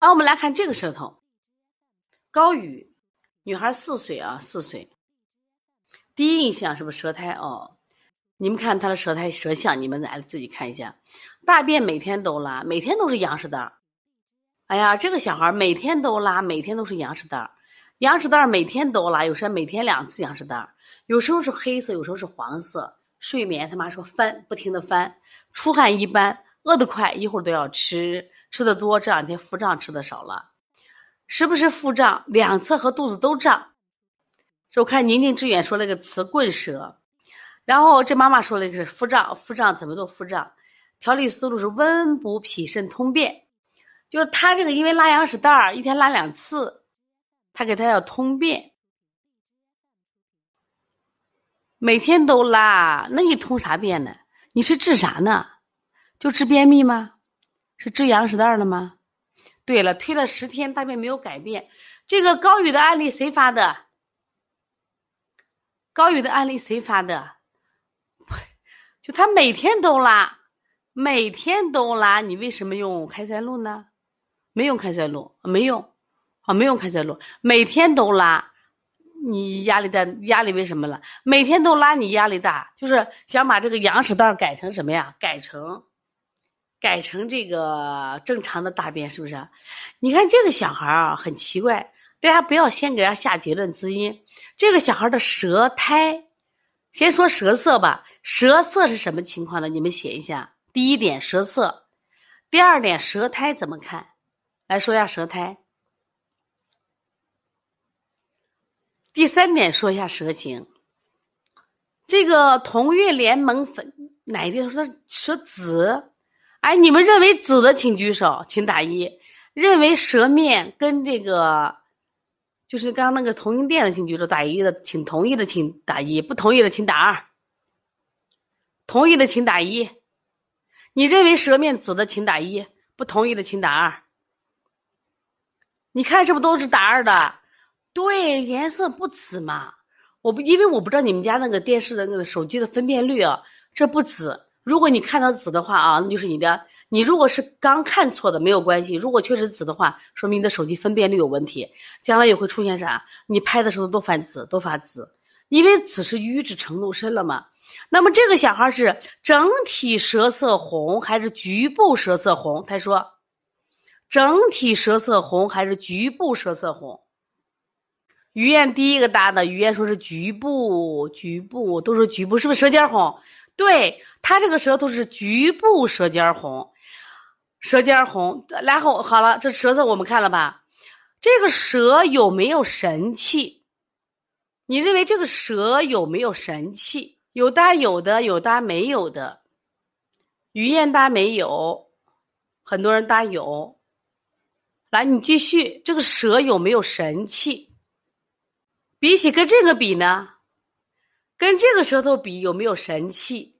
好，我们来看这个舌头，高宇，女孩四岁啊，四岁。第一印象是不是舌苔哦？你们看她的舌苔舌象，你们来自己看一下。大便每天都拉，每天都是羊屎蛋儿。哎呀，这个小孩每天都拉，每天都是羊屎蛋儿。羊屎蛋儿每天都拉，有时候每天两次羊屎蛋儿，有时候是黑色，有时候是黄色。睡眠他妈说翻，不停的翻，出汗一般，饿得快，一会儿都要吃，吃的多，这两天腹胀吃的少了，时不时腹胀？两侧和肚子都胀。我看宁静致远说了个词棍舌，然后这妈妈说的是腹胀，腹胀怎么都腹胀？调理思路是温补脾肾通便，就是他这个因为拉羊屎蛋儿，一天拉两次，他给他要通便。每天都拉，那你通啥便呢？你是治啥呢？就治便秘吗？是治羊屎蛋了吗？对了，推了十天大便没有改变。这个高宇的案例谁发的？高宇的案例谁发的？就他每天都拉，每天都拉，你为什么用开塞露呢？没用开塞露，没用啊，没用开塞露，每天都拉。你压力大，压力为什么了？每天都拉，你压力大，就是想把这个羊屎蛋改成什么呀？改成，改成这个正常的大便，是不是？你看这个小孩啊，很奇怪，大家不要先给他下结论滋阴。这个小孩的舌苔，先说舌色吧，舌色是什么情况呢？你们写一下。第一点，舌色；第二点，舌苔怎么看？来说一下舌苔。第三点，说一下舌形。这个同月联盟粉哪一点说舌紫？哎，你们认为紫的请举手，请打一；认为舌面跟这个就是刚刚那个同性恋的请举手，打一的请同意的请打一，不同意的请打二。同意的请打一。你认为舌面紫的请打一，不同意的请打二。你看是不都是打二的？对，颜色不紫嘛，我不因为我不知道你们家那个电视的那个手机的分辨率啊，这不紫。如果你看到紫的话啊，那就是你的，你如果是刚看错的没有关系。如果确实紫的话，说明你的手机分辨率有问题，将来也会出现啥？你拍的时候都发紫，都发紫，因为紫是瘀滞程度深了嘛。那么这个小孩是整体舌色红还是局部舌色红？他说，整体舌色红还是局部舌色红？于燕第一个答的，于燕说是局部，局部都是局部，是不是舌尖红？对他这个舌头是局部舌尖红，舌尖红。然后好了，这舌头我们看了吧？这个舌有没有神气？你认为这个舌有没有神气？有答有的，有答没有的。于燕答没有，很多人答有。来，你继续，这个舌有没有神气？比起跟这个比呢，跟这个舌头比有没有神气？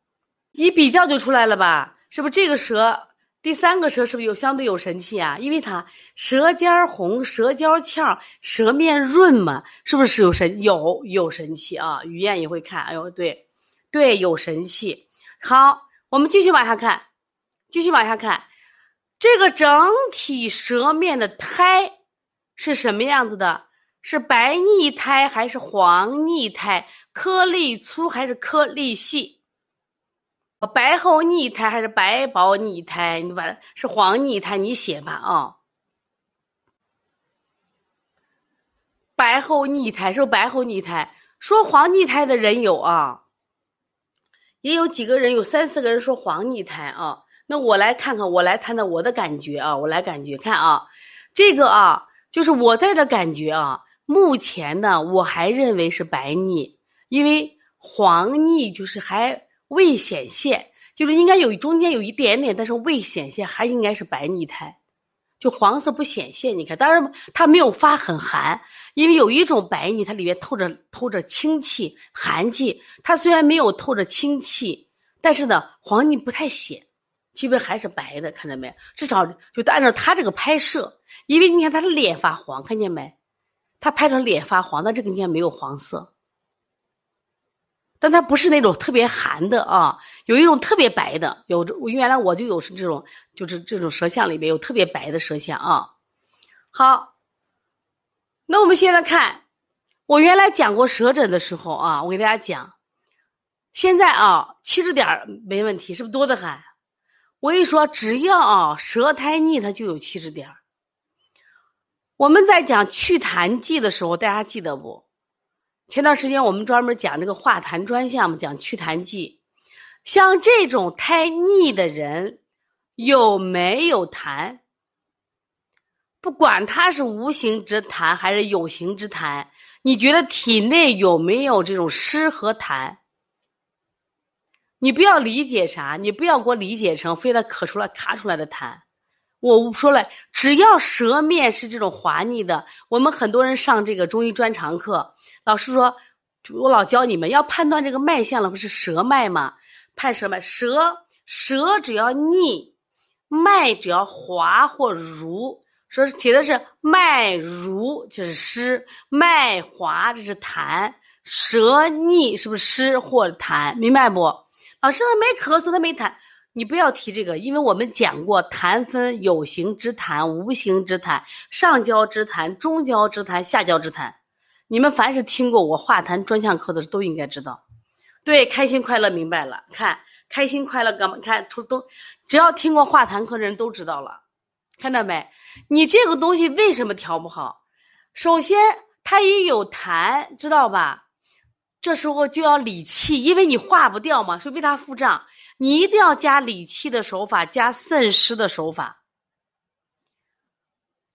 一比较就出来了吧？是不是这个舌第三个舌是不是有相对有神气啊？因为它舌尖红，舌尖翘，舌面润嘛，是不是有神有有神气啊？于燕也会看，哎呦，对对，有神气。好，我们继续往下看，继续往下看，这个整体舌面的苔是什么样子的？是白腻苔还是黄腻苔？颗粒粗还是颗粒细？白厚腻苔还是白薄腻苔？你把是黄腻苔，你写吧啊。白厚腻苔是白厚腻苔，说黄腻苔的人有啊，也有几个人，有三四个人说黄腻苔啊。那我来看看，我来谈谈我的感觉啊，我来感觉看啊，这个啊，就是我在这感觉啊。目前呢，我还认为是白腻，因为黄腻就是还未显现，就是应该有中间有一点点，但是未显现，还应该是白腻苔，就黄色不显现。你看，当然它没有发很寒，因为有一种白腻，它里面透着透着清气、寒气，它虽然没有透着清气，但是呢，黄腻不太显，基本还是白的，看到没？至少就按照他这个拍摄，因为你看他的脸发黄，看见没？他拍成脸发黄，但这个地方没有黄色，但它不是那种特别寒的啊，有一种特别白的，有我原来我就有是这种，就是这种舌象里面有特别白的舌象啊。好，那我们现在看，我原来讲过舌诊的时候啊，我给大家讲，现在啊七十点没问题，是不是多的很？我跟你说，只要啊舌苔腻，它就有七十点。我们在讲祛痰剂的时候，大家记得不？前段时间我们专门讲这个化痰专项嘛，讲祛痰剂。像这种太腻的人，有没有痰？不管他是无形之痰还是有形之痰，你觉得体内有没有这种湿和痰？你不要理解啥，你不要给我理解成非得咳出来卡出来的痰。我说了，只要舌面是这种滑腻的，我们很多人上这个中医专长课，老师说，我老教你们要判断这个脉象了，不是舌脉吗？判舌脉，舌舌只要腻，脉只要滑或濡。说写的是脉濡，就是湿；脉滑，这是痰；舌腻，是不是湿或痰？明白不？老师他没咳嗽，他没痰，你不要提这个，因为我们讲过，痰分有形之痰、无形之痰、上焦之痰、中焦之痰、下焦之痰。你们凡是听过我化痰专项课的，都应该知道。对，开心快乐明白了，看开心快乐哥们，看出都，只要听过化痰课的人都知道了。看到没？你这个东西为什么调不好？首先，它一有痰，知道吧？这时候就要理气，因为你化不掉嘛，是为它腹胀。你一定要加理气的手法，加渗湿的手法。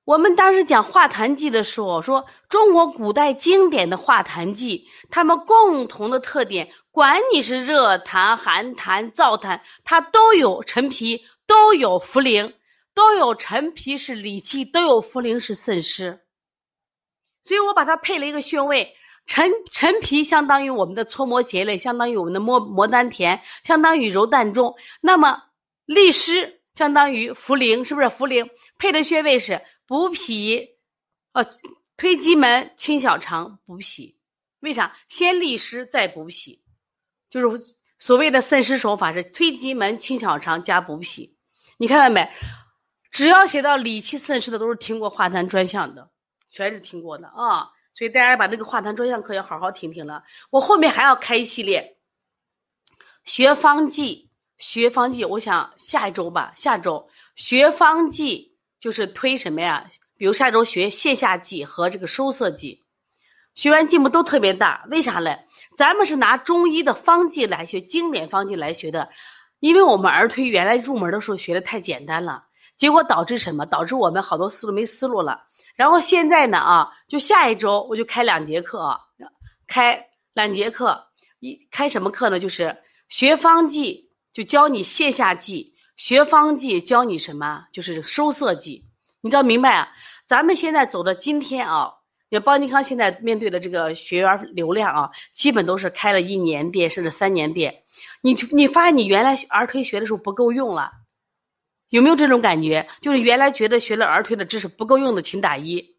我们当时讲化痰剂的时候，说中国古代经典的化痰剂，它们共同的特点，管你是热痰、寒痰、燥痰，它都有陈皮，都有茯苓。都有陈皮是理气，都有茯苓是渗湿，所以我把它配了一个穴位。陈陈皮相当于我们的搓摩胁肋，相当于我们的摩摩丹田，相当于揉膻中。那么利湿相当于茯苓，是不是？茯苓配的穴位是补脾，呃，推机门、清小肠、补脾。为啥？先利湿再补脾，就是所谓的渗湿手法是推机门、清小肠加补脾。你看到没？只要写到理气渗湿的，都是听过化痰专项的，全是听过的啊。所以大家把这个化痰专项课要好好听听了。我后面还要开一系列学方剂，学方剂，我想下一周吧，下周学方剂就是推什么呀？比如下周学泻下剂和这个收涩剂，学完进步都特别大。为啥嘞？咱们是拿中医的方剂来学，经典方剂来学的，因为我们儿推原来入门的时候学的太简单了。结果导致什么？导致我们好多思路没思路了。然后现在呢啊，就下一周我就开两节课，开两节课，一开什么课呢？就是学方剂，就教你泻下剂；学方剂教你什么？就是收涩剂。你知道明白啊？咱们现在走到今天啊，也邦尼康现在面对的这个学员流量啊，基本都是开了一年店甚至三年店。你你发现你原来儿推学的时候不够用了。有没有这种感觉？就是原来觉得学了儿推的知识不够用的，请打一。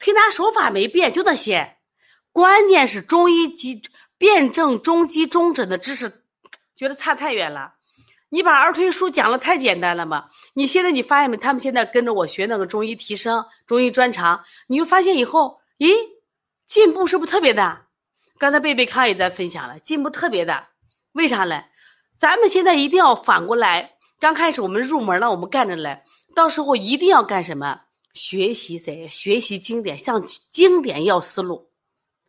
推拿手法没变，就那些。关键是中医及辩证中基中诊的知识，觉得差太远了。你把儿推书讲的太简单了嘛？你现在你发现没？他们现在跟着我学那个中医提升、中医专长，你就发现以后，咦，进步是不是特别大？刚才贝贝康也在分享了，进步特别大。为啥嘞？咱们现在一定要反过来。刚开始我们入门了，我们干着来，到时候一定要干什么？学习谁？学习经典，向经典要思路，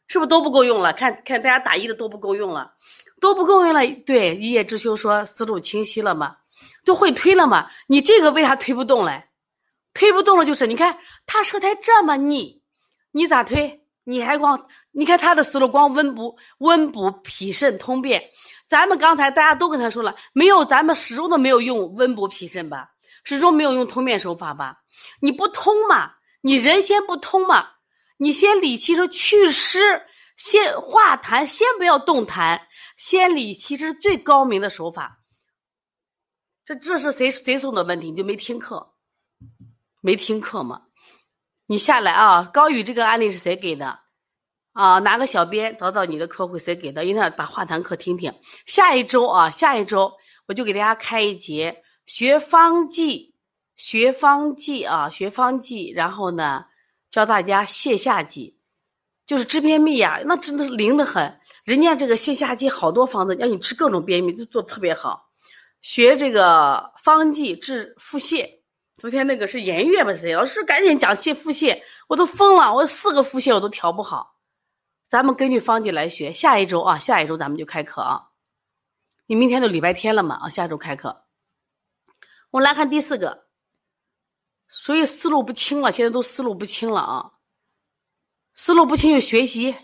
是不是都不够用了？看看大家打一的都不够用了，都不够用了。对，一叶知秋说思路清晰了吗？都会推了吗？你这个为啥推不动嘞？推不动了就是你看他舌苔这么腻，你咋推？你还光你看他的思路光温补温补脾肾通便。咱们刚才大家都跟他说了，没有，咱们始终都没有用温补脾肾吧，始终没有用通便手法吧？你不通嘛？你人先不通嘛？你先理气说祛湿，先化痰，先不要动痰，先理气是最高明的手法。这这是谁谁送的问题？你就没听课？没听课吗？你下来啊！高宇这个案例是谁给的？啊，拿个小编找找你的客户谁给的，一定要把化痰课听听。下一周啊，下一周我就给大家开一节学方剂学方剂啊，学方剂，然后呢，教大家泻下剂，就是治便秘呀，那真的灵的很。人家这个泻下剂好多方子，让你吃各种便秘，都做特别好。学这个方剂治腹泻，昨天那个是颜悦吧？谁老师赶紧讲泻腹泻，我都疯了，我四个腹泻我都调不好。咱们根据方剂来学，下一周啊，下一周咱们就开课啊。你明天就礼拜天了嘛啊，下周开课。我来看第四个，所以思路不清了，现在都思路不清了啊。思路不清就学习下。